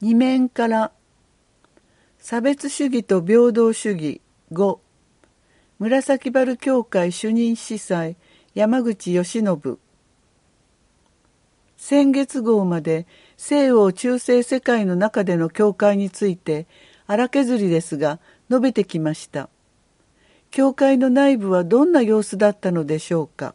二面から差別主義と平等主義。5紫原教会主任司祭山口義信。先月号まで西欧中世世界の中での教会について荒削りですが述べてきました。教会の内部はどんな様子だったのでしょうか。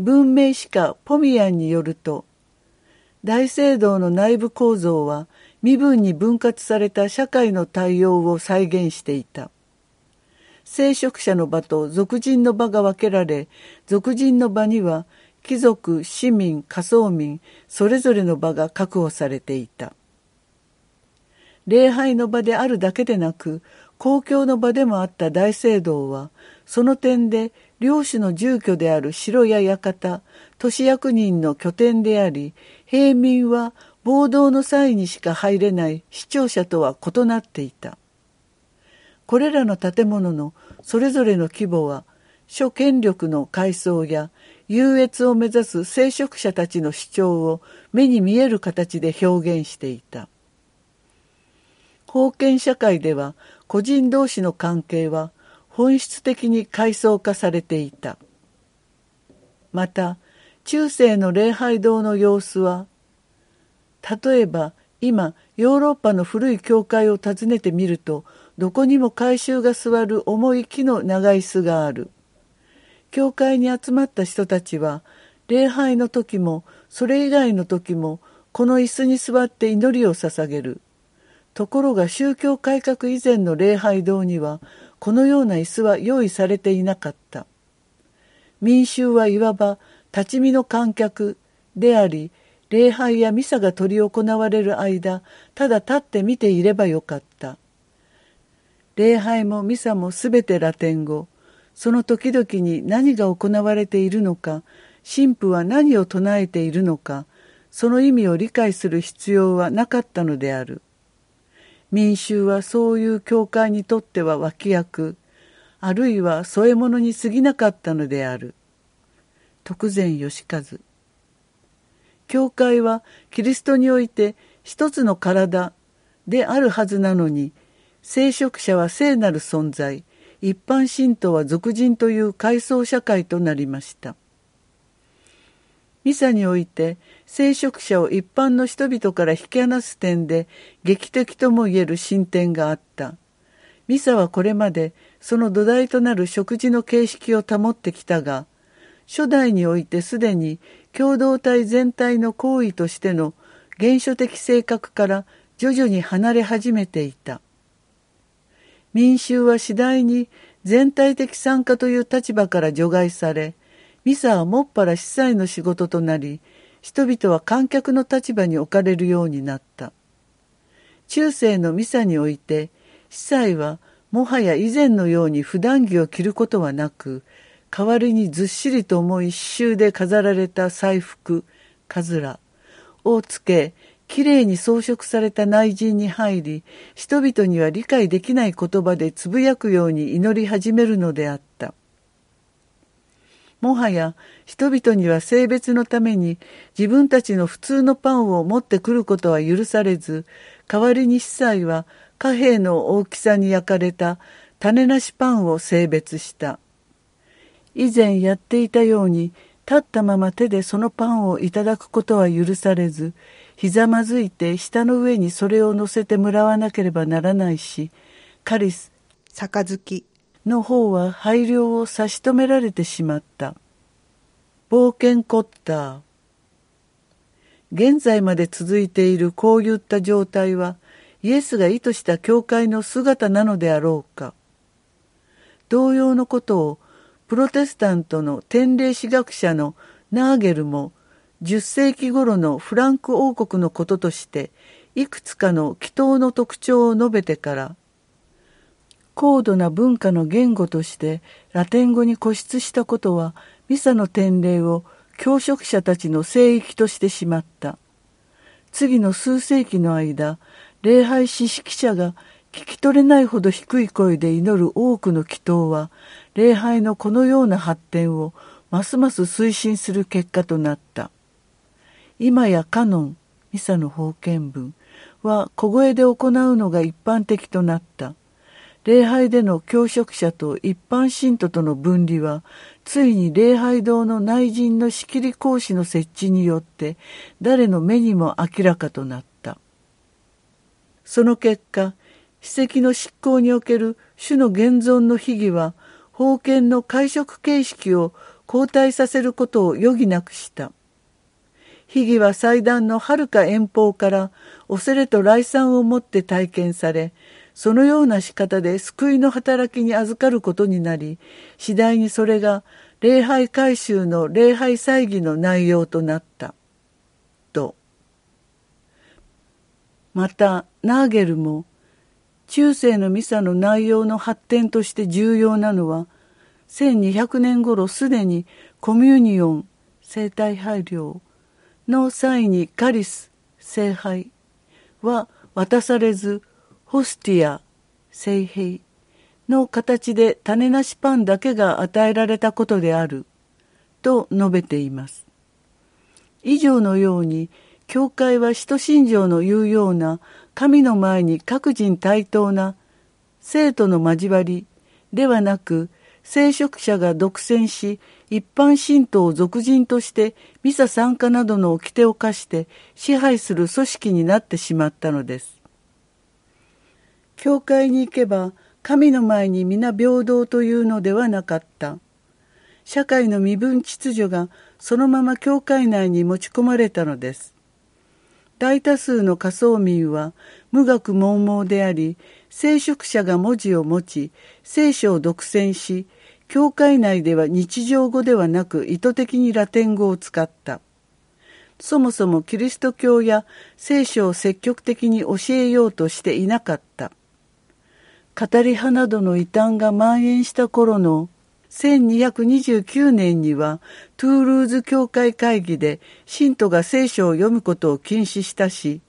文明史家ポミアンによると大聖堂の内部構造は身分に分割された社会の対応を再現していた。聖職者の場と俗人の場が分けられ俗人の場には貴族市民仮想民それぞれの場が確保されていた。礼拝の場であるだけでなく公共の場でもあった大聖堂はその点で領主の住居である城や館都市役人の拠点であり平民は暴動の際にしか入れない視聴者とは異なっていた。これらの建物のそれぞれの規模は諸権力の階層や優越を目指す聖職者たちの主張を目に見える形で表現していた。封建社会では個人同士の関係は本質的に階層化されていた。また中世の礼拝堂の様子は例えば今ヨーロッパの古い教会を訪ねてみるとどこにも改宗が座る重い木の長椅子がある。教会に集まった人たちは礼拝の時もそれ以外の時もこの椅子に座って祈りを捧げる。ところが宗教改革以前の礼拝堂にはこのような椅子は用意されていなかった。民衆はいわば立ち見の観客であり礼拝やミサが執り行われる間ただ立って見ていればよかった。礼拝もミサもすべてラテン語。その時々に何が行われているのか神父は何を唱えているのかその意味を理解する必要はなかったのである。民衆はそういう教会にとっては脇役あるいは添え物に過ぎなかったのである。徳善義和。教会はキリストにおいて一つの体であるはずなのに聖職者は聖なる存在一般信徒は俗人という階層社会となりました。ミサにおいて聖職者を一般の人々から引き離す点で劇的ともいえる進展があった。ミサはこれまでその土台となる食事の形式を保ってきたが初代においてすでに共同体全体の行為としての原初的性格から徐々に離れ始めていた。民衆は次第に全体的参加という立場から除外されミサはもっぱら司祭の仕事となり人々は観客の立場に置かれるようになった。中世のミサにおいて司祭はもはや以前のように普段着を着ることはなく代わりにずっしりと重い刺繍で飾られた祭服かずらをつけきれいに装飾された内陣に入り人々には理解できない言葉でつぶやくように祈り始めるのであった。もはや人々には性別のために自分たちの普通のパンを持ってくることは許されず代わりに司祭は貨幣の大きさに焼かれた種なしパンを性別した。以前やっていたように立ったまま手でそのパンをいただくことは許されずひざまずいて舌の上にそれを乗せてもらわなければならないしカリス杯。の方は配慮を差し止められてしまった。冒険コッター。現在まで続いているこういった状態はイエスが意図した教会の姿なのであろうか。同様のことをプロテスタントの天霊史学者のナーゲルも10世紀頃のフランク王国のこととしていくつかの祈祷の特徴を述べてから高度な文化の言語としてラテン語に固執したことはミサの典礼を教職者たちの聖域としてしまった次の数世紀の間礼拝史指揮者が聞き取れないほど低い声で祈る多くの祈祷は礼拝のこのような発展をますます推進する結果となった今やカノンミサの封建文は小声で行うのが一般的となった。礼拝での教職者と一般信徒との分離は、ついに礼拝堂の内陣の仕切り講師の設置によって誰の目にも明らかとなった。その結果、史跡の執行における種の現存の秘儀は、封建の会食形式を交代させることを余儀なくした。秘儀は祭壇のはるか遠方から恐れと来賛をもって体験され、そのような仕方で救いの働きに預かることになり、次第にそれが礼拝改修の礼拝祭儀の内容となった。と。また、ナーゲルも、中世のミサの内容の発展として重要なのは、1200年頃すでにコミュニオン、生体配慮の際にカリス、聖杯は渡されず、ホスティア、聖兵の形で種なしパンだけが与えられたことである、と述べています。以上のように、教会は使徒信条の言うような神の前に各人対等な生徒の交わりではなく聖職者が独占し一般信徒を俗人としてミサ参加などの掟を課して支配する組織になってしまったのです。教会に行けば神の前に皆平等というのではなかった。社会の身分秩序がそのまま教会内に持ち込まれたのです。大多数の仮想民は無学盲盲であり、聖職者が文字を持ち、聖書を独占し、教会内では日常語ではなく意図的にラテン語を使った。そもそもキリスト教や聖書を積極的に教えようとしていなかった。語り派などの異端が蔓延した頃の1229年にはトゥールーズ教会会議で信徒が聖書を読むことを禁止したし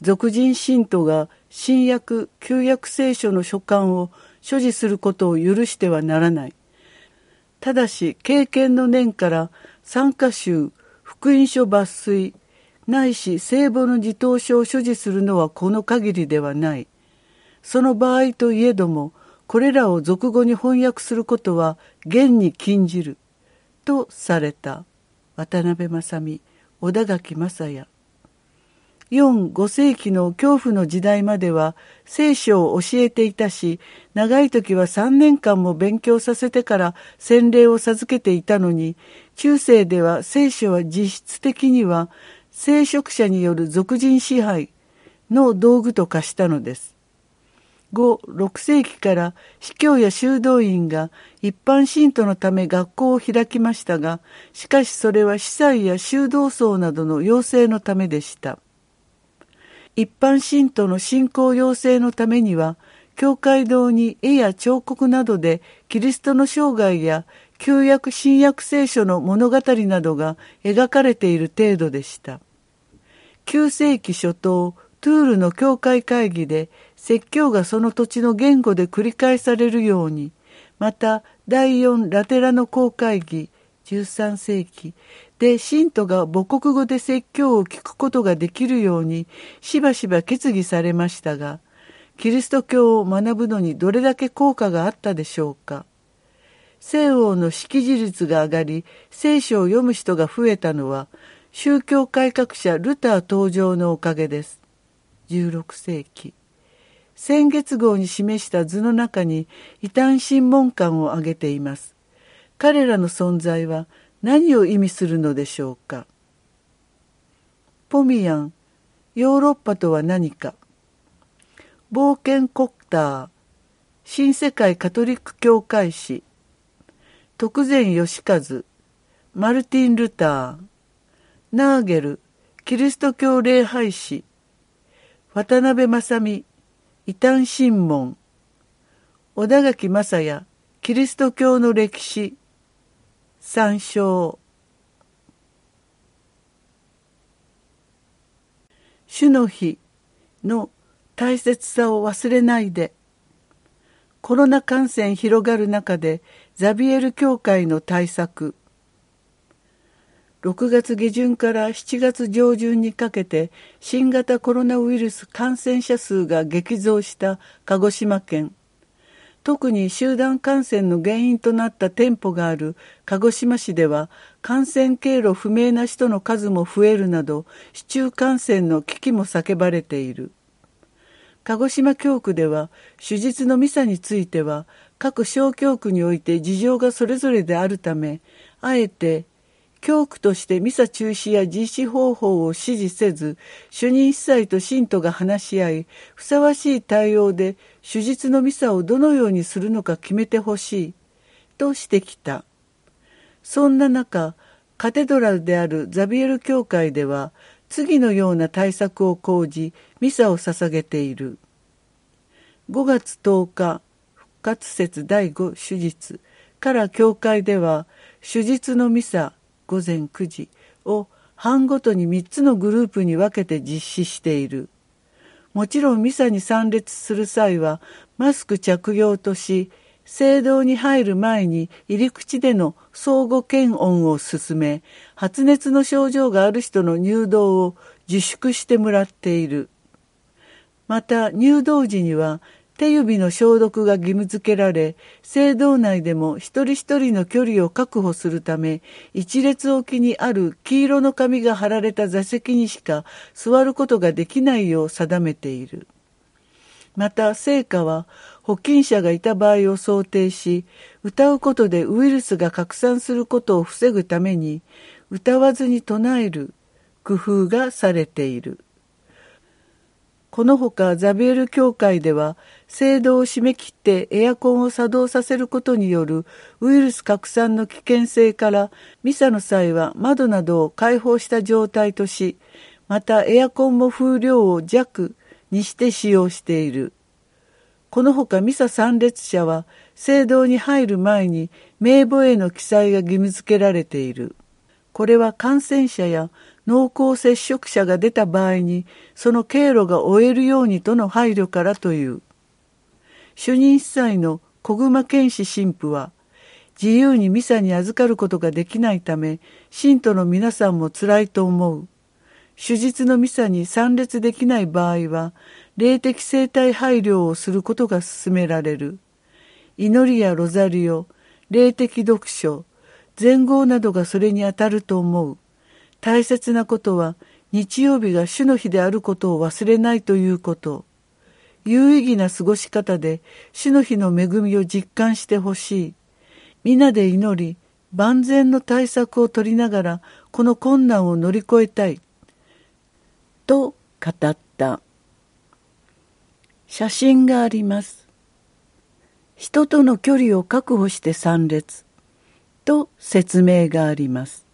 俗人信徒が新約旧約聖書の書簡を所持することを許してはならない。ただし経験の念から参加集福音書抜粋ないし聖母の自答書を所持するのはこの限りではない。その場合といえども、これらを俗語に翻訳することは現に禁じる。とされた。渡辺正美、小田垣正也。4、5世紀の恐怖の時代までは聖書を教えていたし、長い時は3年間も勉強させてから洗礼を授けていたのに、中世では聖書は実質的には聖職者による俗人支配の道具と化したのです。後6世紀から司教や修道院が一般信徒のため学校を開きましたがしかしそれは司祭や修道僧などの養成のためでした。一般信徒の信仰養成のためには教会堂に絵や彫刻などでキリストの生涯や旧約新約聖書の物語などが描かれている程度でした。9世紀初頭トゥールの教会会議で説教がその土地の言語で繰り返されるようにまた第四ラテラの公会議13世紀で信徒が母国語で説教を聞くことができるようにしばしば決議されましたがキリスト教を学ぶのにどれだけ効果があったでしょうか。西欧の識字率が上がり聖書を読む人が増えたのは宗教改革者ルター登場のおかげです。16世紀。先月号に示した図の中に異端審問官を挙げています。彼らの存在は何を意味するのでしょうか？ポミヤン、ヨーロッパとは何か？冒険コクター、新世界カトリック教会史、徳善義和、マルティン・ルター、ナーゲル、キリスト教礼拝史、渡辺正美、異端審問小田垣正也キリスト教の歴史。参照。主の日の大切さを忘れないで。コロナ感染広がる中でザビエル教会の対策6月下旬から7月上旬にかけて新型コロナウイルス感染者数が激増した鹿児島県。特に集団感染の原因となった店舗がある鹿児島市では感染経路不明な人の数も増えるなど市中感染の危機も叫ばれている。鹿児島教区では手術のミサについては各小教区において事情がそれぞれであるためあえて教区としてミサ中止や実施方法を指示せず、主任司祭と信徒が話し合い、ふさわしい対応で手術のミサをどのようにするのか決めてほしい、としてきた。そんな中、カテドラルであるザビエル教会では、次のような対策を講じ、ミサを捧げている。5月10日、復活節第5手術から教会では、手術のミサ、午前9時を班ごとに3つのグループに分けて実施している。もちろんミサに参列する際はマスク着用とし、聖堂に入る前に入り口での相互検温を進め、発熱の症状がある人の入道を自粛してもらっている。また入道時には手指の消毒が義務付けられ、聖堂内でも一人一人の距離を確保するため、一列置きにある黄色の紙が貼られた座席にしか座ることができないよう定めている。また、聖歌は、保菌者がいた場合を想定し、歌うことでウイルスが拡散することを防ぐために、歌わずに唱える工夫がされている。このほかザビエル教会では聖堂を締め切ってエアコンを作動させることによるウイルス拡散の危険性からミサの際は窓などを開放した状態としまたエアコンも風量を弱にして使用している。このほかミサ参列者は聖堂に入る前に名簿への記載が義務付けられている。これは感染者や濃厚接触者が出た場合にその経路が終えるようにとの配慮からという。主任司祭の小熊健志神父は自由にミサに預かることができないため信徒の皆さんも辛いと思う。手術のミサに参列できない場合は霊的生態配慮をすることが勧められる。祈りやロザリオ、霊的読書、全号などがそれにあたると思う。大切なことは日曜日が主の日であることを忘れないということ。有意義な過ごし方で主の日の恵みを実感してほしい。皆で祈り、万全の対策を取りながらこの困難を乗り越えたい。と語った。写真があります。人との距離を確保して参列。と説明があります。